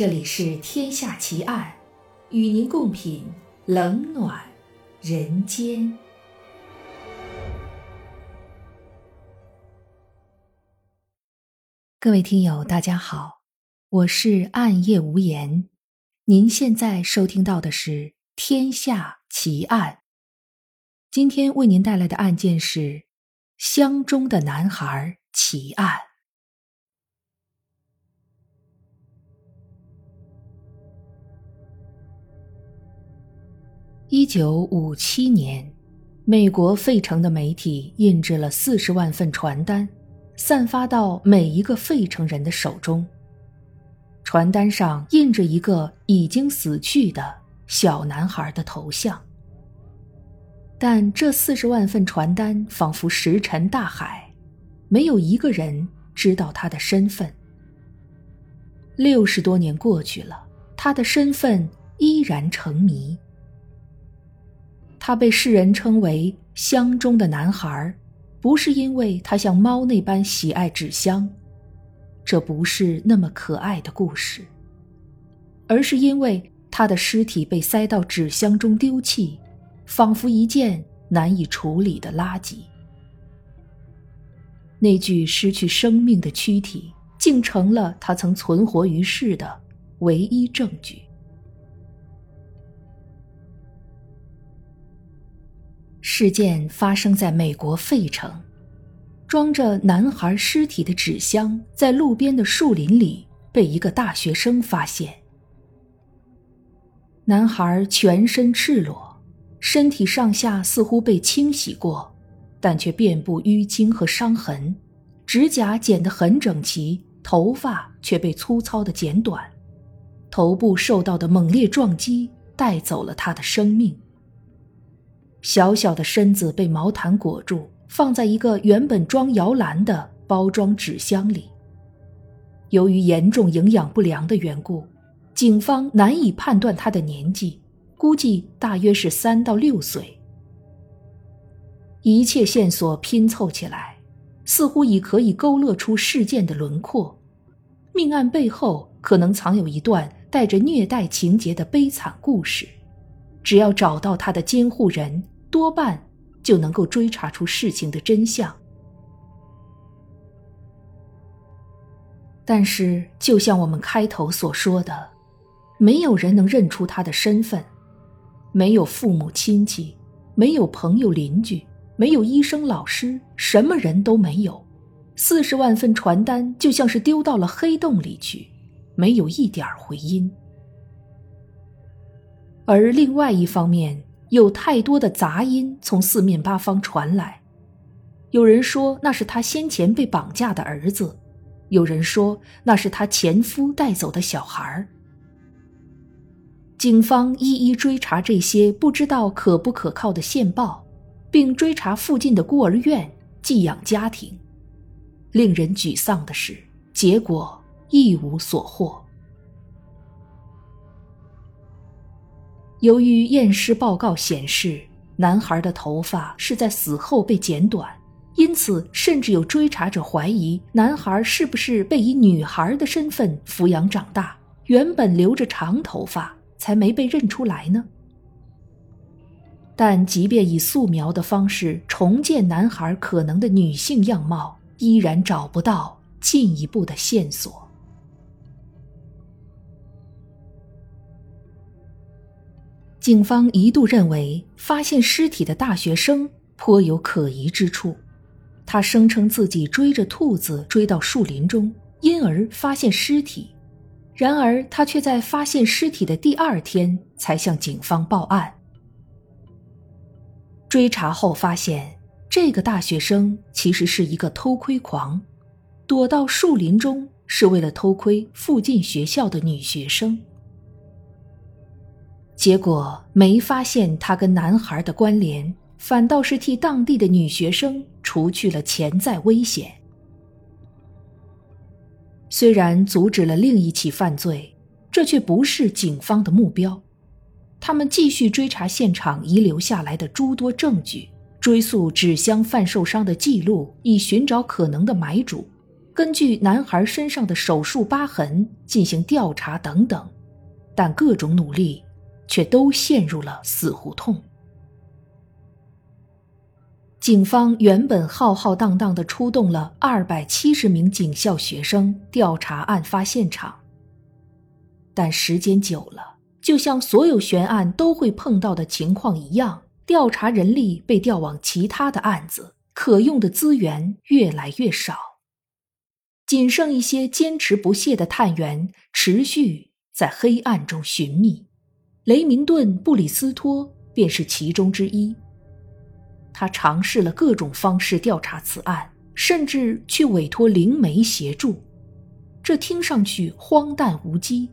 这里是《天下奇案》，与您共品冷暖人间。各位听友，大家好，我是暗夜无言。您现在收听到的是《天下奇案》，今天为您带来的案件是乡中的男孩奇案。一九五七年，美国费城的媒体印制了四十万份传单，散发到每一个费城人的手中。传单上印着一个已经死去的小男孩的头像，但这四十万份传单仿佛石沉大海，没有一个人知道他的身份。六十多年过去了，他的身份依然成谜。他被世人称为“乡中的男孩”，不是因为他像猫那般喜爱纸箱，这不是那么可爱的故事，而是因为他的尸体被塞到纸箱中丢弃，仿佛一件难以处理的垃圾。那具失去生命的躯体，竟成了他曾存活于世的唯一证据。事件发生在美国费城，装着男孩尸体的纸箱在路边的树林里被一个大学生发现。男孩全身赤裸，身体上下似乎被清洗过，但却遍布淤青和伤痕，指甲剪得很整齐，头发却被粗糙的剪短，头部受到的猛烈撞击带走了他的生命。小小的身子被毛毯裹住，放在一个原本装摇篮的包装纸箱里。由于严重营养不良的缘故，警方难以判断他的年纪，估计大约是三到六岁。一切线索拼凑起来，似乎已可以勾勒出事件的轮廓。命案背后可能藏有一段带着虐待情节的悲惨故事。只要找到他的监护人，多半就能够追查出事情的真相。但是，就像我们开头所说的，没有人能认出他的身份，没有父母亲戚，没有朋友邻居，没有医生老师，什么人都没有。四十万份传单就像是丢到了黑洞里去，没有一点回音。而另外一方面，有太多的杂音从四面八方传来。有人说那是他先前被绑架的儿子，有人说那是他前夫带走的小孩警方一一追查这些不知道可不可靠的线报，并追查附近的孤儿院、寄养家庭。令人沮丧的是，结果一无所获。由于验尸报告显示，男孩的头发是在死后被剪短，因此甚至有追查者怀疑男孩是不是被以女孩的身份抚养长大，原本留着长头发才没被认出来呢。但即便以素描的方式重建男孩可能的女性样貌，依然找不到进一步的线索。警方一度认为发现尸体的大学生颇有可疑之处，他声称自己追着兔子追到树林中，因而发现尸体。然而，他却在发现尸体的第二天才向警方报案。追查后发现，这个大学生其实是一个偷窥狂，躲到树林中是为了偷窥附近学校的女学生。结果没发现他跟男孩的关联，反倒是替当地的女学生除去了潜在危险。虽然阻止了另一起犯罪，这却不是警方的目标。他们继续追查现场遗留下来的诸多证据，追溯纸箱贩售商的记录，以寻找可能的买主。根据男孩身上的手术疤痕进行调查等等，但各种努力却都陷入了死胡同。警方原本浩浩荡荡的出动了二百七十名警校学生调查案发现场，但时间久了，就像所有悬案都会碰到的情况一样，调查人力被调往其他的案子，可用的资源越来越少，仅剩一些坚持不懈的探员持续在黑暗中寻觅。雷明顿·布里斯托便是其中之一。他尝试了各种方式调查此案，甚至去委托灵媒协助。这听上去荒诞无稽，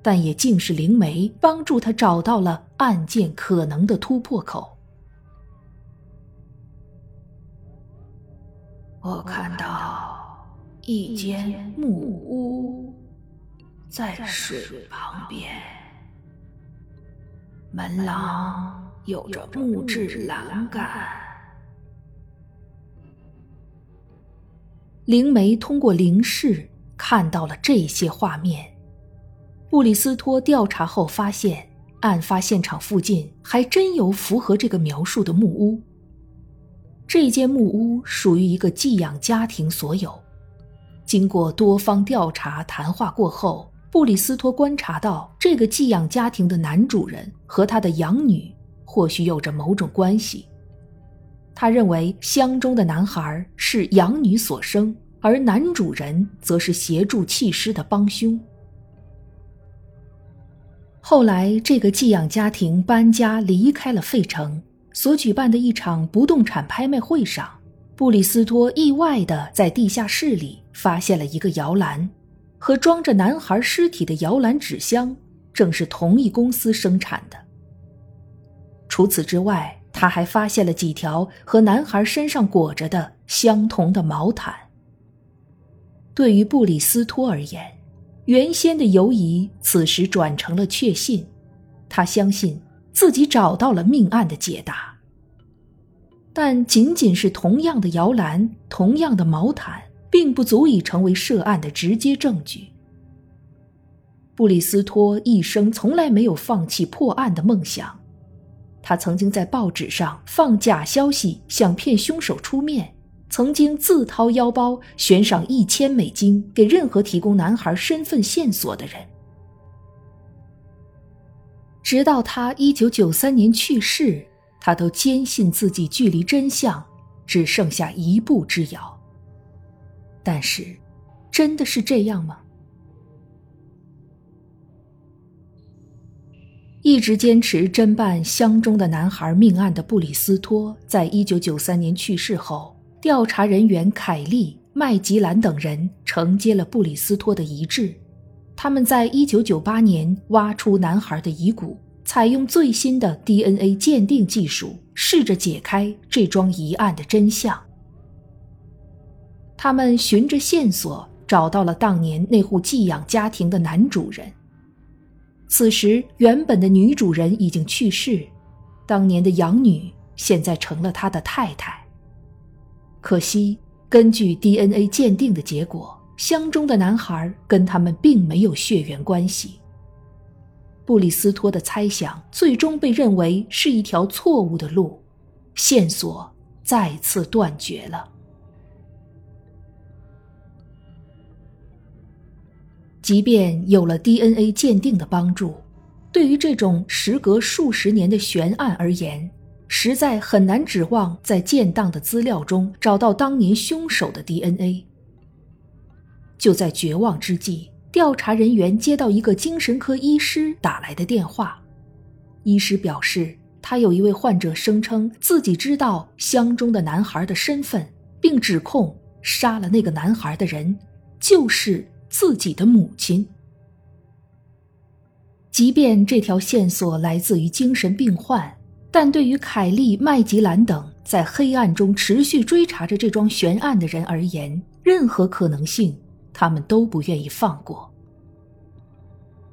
但也竟是灵媒帮助他找到了案件可能的突破口。我看到一间木屋在水旁边，门廊有着木质栏杆。灵媒通过灵视看到了这些画面。布里斯托调查后发现，案发现场附近还真有符合这个描述的木屋。这间木屋属于一个寄养家庭所有。经过多方调查谈话过后，布里斯托观察到，这个寄养家庭的男主人和他的养女或许有着某种关系。他认为箱中的男孩是养女所生，而男主人则是协助弃尸的帮凶。后来，这个寄养家庭搬家离开了费城，所举办的一场不动产拍卖会上，布里斯托意外地在地下室里发现了一个摇篮，和装着男孩尸体的摇篮纸箱正是同一公司生产的。除此之外，他还发现了几条和男孩身上裹着的相同的毛毯。对于布里斯托而言，原先的犹疑此时转成了确信，他相信自己找到了命案的解答。但仅仅是同样的摇篮、同样的毛毯，并不足以成为涉案的直接证据。布里斯托一生从来没有放弃破案的梦想。他曾经在报纸上放假消息，想骗凶手出面；曾经自掏腰包悬赏一千美金给任何提供男孩身份线索的人。直到他一九九三年去世，他都坚信自己距离真相只剩下一步之遥。但是，真的是这样吗？一直坚持侦办箱中的男孩命案的布里斯托，在一九九三年去世后，调查人员凯利、麦吉兰等人承接了布里斯托的遗志。他们在一九九八年挖出男孩的遗骨，采用最新的 DNA 鉴定技术，试着解开这桩疑案的真相。他们循着线索找到了当年那户寄养家庭的男主人。此时，原本的女主人已经去世，当年的养女现在成了他的太太。可惜，根据 DNA 鉴定的结果，箱中的男孩跟他们并没有血缘关系。布里斯托的猜想最终被认为是一条错误的路，线索再次断绝了。即便有了 DNA 鉴定的帮助，对于这种时隔数十年的悬案而言，实在很难指望在建档的资料中找到当年凶手的 DNA。就在绝望之际，调查人员接到一个精神科医师打来的电话，医师表示，他有一位患者声称自己知道箱中的男孩的身份，并指控杀了那个男孩的人就是。自己的母亲，即便这条线索来自于精神病患，但对于凯利、麦吉兰等在黑暗中持续追查着这桩悬案的人而言，任何可能性他们都不愿意放过。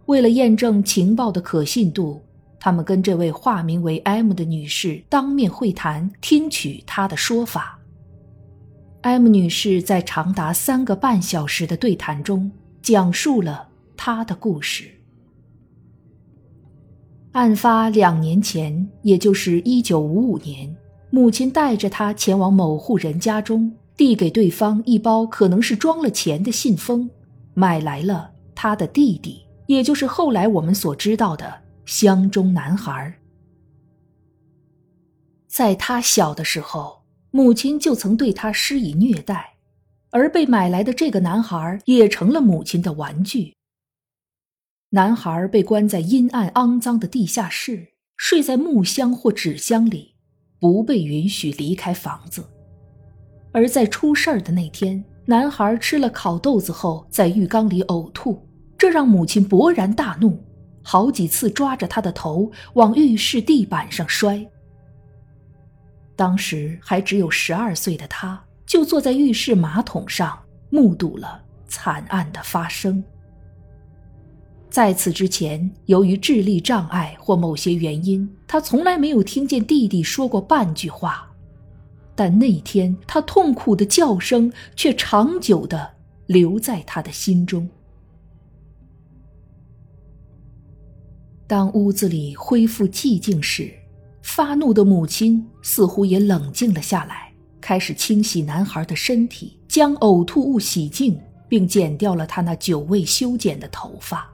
为了验证情报的可信度，他们跟这位化名为 M 的女士当面会谈，听取她的说法。，M 女士在长达三个半小时的对谈中讲述了她的故事。案发两年前，也就是一九五五年，母亲带着她前往某户人家中，递给对方一包可能是装了钱的信封，买来了他的弟弟，也就是后来我们所知道的乡中男孩。在他小的时候，母亲就曾对他施以虐待，而被买来的这个男孩也成了母亲的玩具。男孩被关在阴暗肮脏的地下室，睡在木箱或纸箱里，不被允许离开房子。而在出事儿的那天，男孩吃了烤豆子后，在浴缸里呕吐，这让母亲勃然大怒，好几次抓着他的头往浴室地板上摔。当时还只有十二岁的他，就坐在浴室马桶上，目睹了惨案的发生。在此之前，由于智力障碍或某些原因，他从来没有听见弟弟说过半句话。但那天，他痛苦的叫声却长久的留在他的心中。当屋子里恢复寂静时，发怒的母亲似乎也冷静了下来，开始清洗男孩的身体，将呕吐物洗净，并剪掉了他那久未修剪的头发。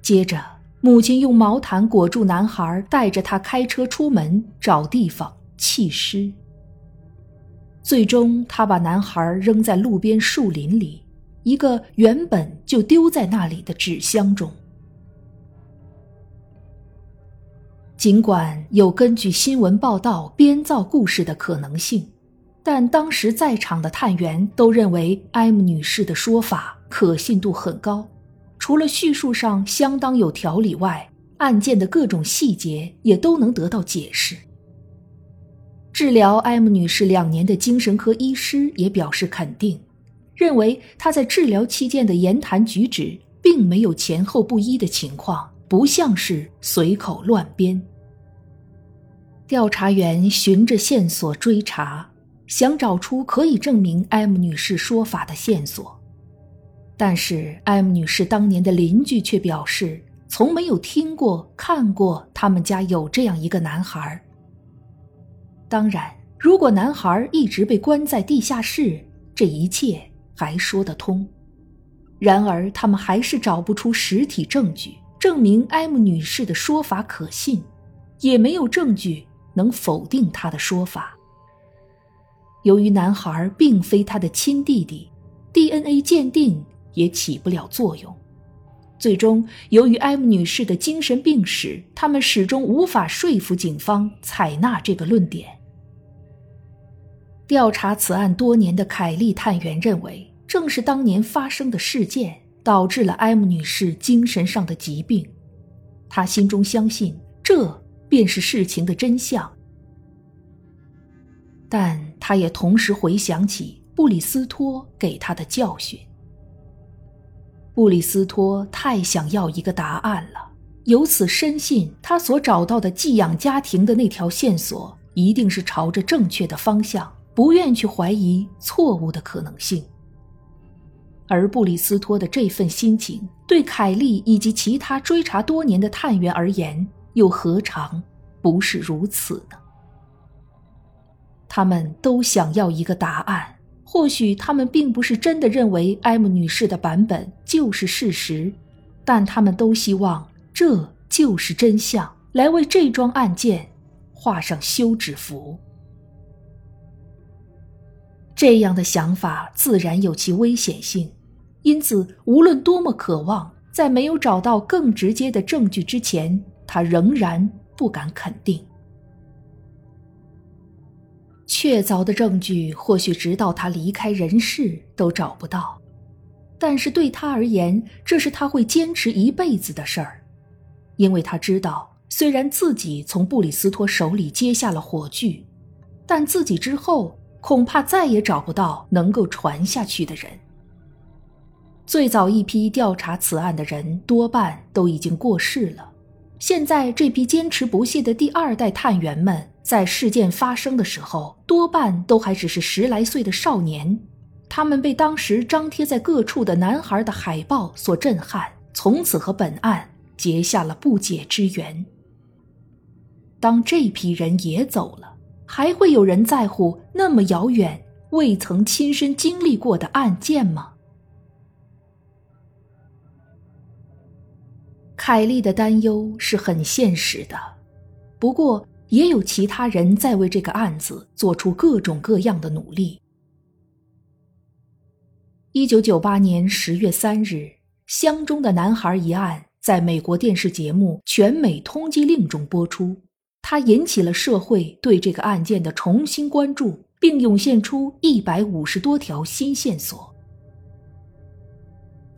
接着，母亲用毛毯裹住男孩，带着他开车出门找地方弃尸。最终，他把男孩扔在路边树林里，一个原本就丢在那里的纸箱中。尽管有根据新闻报道编造故事的可能性，但当时在场的探员都认为 M 女士的说法可信度很高。除了叙述上相当有条理外，案件的各种细节也都能得到解释。治疗 M 女士两年的精神科医师也表示肯定，认为她在治疗期间的言谈举止并没有前后不一的情况。不像是随口乱编。调查员循着线索追查，想找出可以证明 M 女士说法的线索，但是 M 女士当年的邻居却表示，从没有听过、看过他们家有这样一个男孩。当然，如果男孩一直被关在地下室，这一切还说得通。然而，他们还是找不出实体证据。证明 M 女士的说法可信，也没有证据能否定她的说法。由于男孩并非她的亲弟弟，DNA 鉴定也起不了作用。最终，由于 M 女士的精神病史，他们始终无法说服警方采纳这个论点。调查此案多年的凯利探员认为，正是当年发生的事件。导致了埃姆女士精神上的疾病，她心中相信这便是事情的真相，但她也同时回想起布里斯托给她的教训。布里斯托太想要一个答案了，由此深信他所找到的寄养家庭的那条线索一定是朝着正确的方向，不愿去怀疑错误的可能性。而布里斯托的这份心情，对凯利以及其他追查多年的探员而言，又何尝不是如此呢？他们都想要一个答案。或许他们并不是真的认为 M 女士的版本就是事实，但他们都希望这就是真相，来为这桩案件画上休止符。这样的想法自然有其危险性。因此，无论多么渴望，在没有找到更直接的证据之前，他仍然不敢肯定。确凿的证据或许直到他离开人世都找不到，但是对他而言，这是他会坚持一辈子的事儿，因为他知道，虽然自己从布里斯托手里接下了火炬，但自己之后恐怕再也找不到能够传下去的人。最早一批调查此案的人多半都已经过世了，现在这批坚持不懈的第二代探员们在事件发生的时候，多半都还只是十来岁的少年。他们被当时张贴在各处的男孩的海报所震撼，从此和本案结下了不解之缘。当这批人也走了，还会有人在乎那么遥远、未曾亲身经历过的案件吗？凯莉的担忧是很现实的，不过也有其他人在为这个案子做出各种各样的努力。一九九八年十月三日，乡中的男孩一案在美国电视节目《全美通缉令》中播出，它引起了社会对这个案件的重新关注，并涌现出一百五十多条新线索。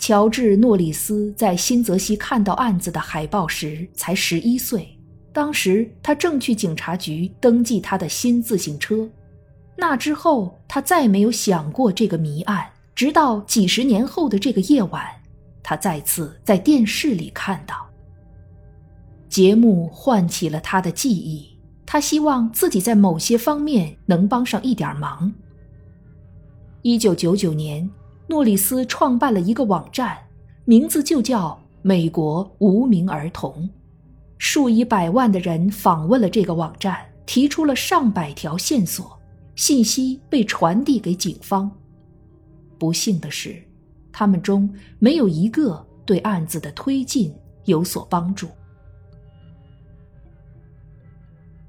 乔治·诺里斯在新泽西看到案子的海报时才十一岁，当时他正去警察局登记他的新自行车。那之后，他再没有想过这个谜案。直到几十年后的这个夜晚，他再次在电视里看到节目，唤起了他的记忆。他希望自己在某些方面能帮上一点忙。一九九九年，诺里斯创办了一个网站，名字就叫“美国无名儿童”。数以百万的人访问了这个网站，提出了上百条线索，信息被传递给警方。不幸的是，他们中没有一个对案子的推进有所帮助。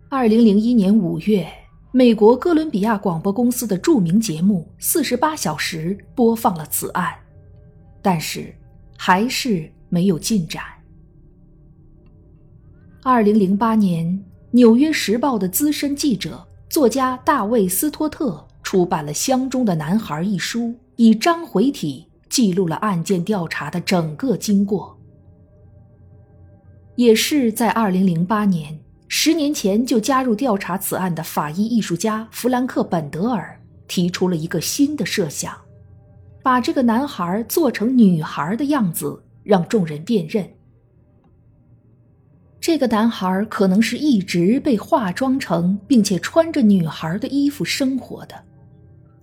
二零零一年五月，美国哥伦比亚广播公司的著名节目《四十八小时》播放了此案，但是还是没有进展。二零零八年，《纽约时报》的资深记者、作家大卫·斯托特出版了《箱中的男孩》一书。以章回体记录了案件调查的整个经过。也是在二零零八年，十年前就加入调查此案的法医艺术家弗兰克·本德尔提出了一个新的设想，把这个男孩做成女孩的样子，让众人辨认。这个男孩可能是一直被化妆成，并且穿着女孩的衣服生活的。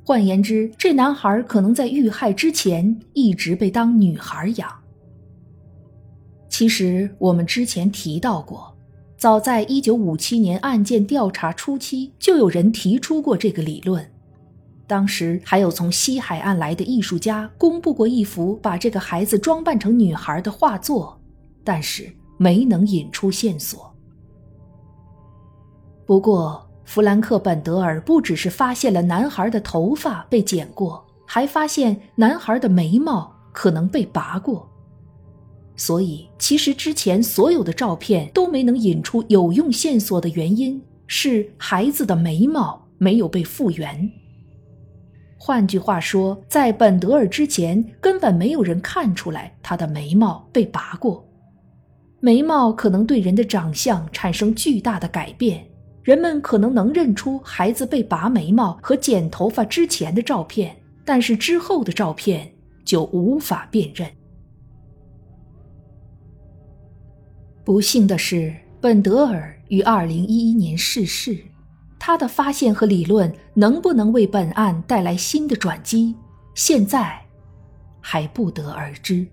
换言之，这男孩可能在遇害之前一直被当女孩养。其实我们之前提到过，早在1957年案件调查初期，就有人提出过这个理论。当时还有从西海岸来的艺术家公布过一幅把这个孩子装扮成女孩的画作，但是没能引出线索。不过。弗兰克·本德尔不只是发现了男孩的头发被剪过，还发现男孩的眉毛可能被拔过。所以，其实之前所有的照片都没能引出有用线索的原因是孩子的眉毛没有被复原。换句话说，在本德尔之前，根本没有人看出来他的眉毛被拔过。眉毛可能对人的长相产生巨大的改变。人们可能能认出孩子被拔眉毛和剪头发之前的照片，但是之后的照片就无法辨认。不幸的是，本德尔于二零一一年逝世，他的发现和理论能不能为本案带来新的转机，现在还不得而知。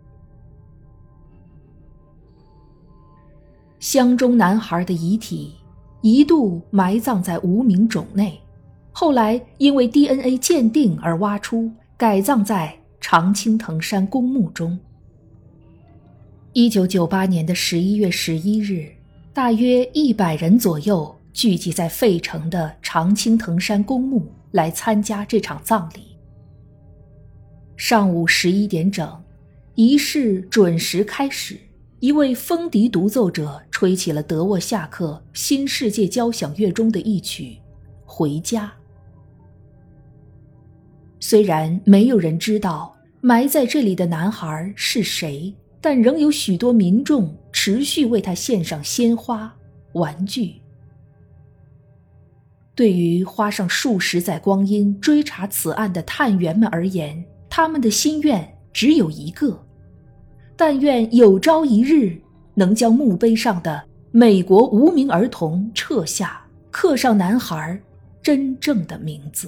乡中男孩的遗体。一度埋葬在无名冢内，后来因为 DNA 鉴定而挖出，改葬在常青藤山公墓中。一九九八年的十一月十一日，大约一百人左右聚集在费城的常青藤山公墓来参加这场葬礼。上午十一点整，仪式准时开始。一位风笛独奏者吹起了德沃夏克《新世界交响乐》中的一曲《回家》。虽然没有人知道埋在这里的男孩是谁，但仍有许多民众持续为他献上鲜花、玩具。对于花上数十载光阴追查此案的探员们而言，他们的心愿只有一个。但愿有朝一日能将墓碑上的“美国无名儿童”撤下，刻上男孩真正的名字。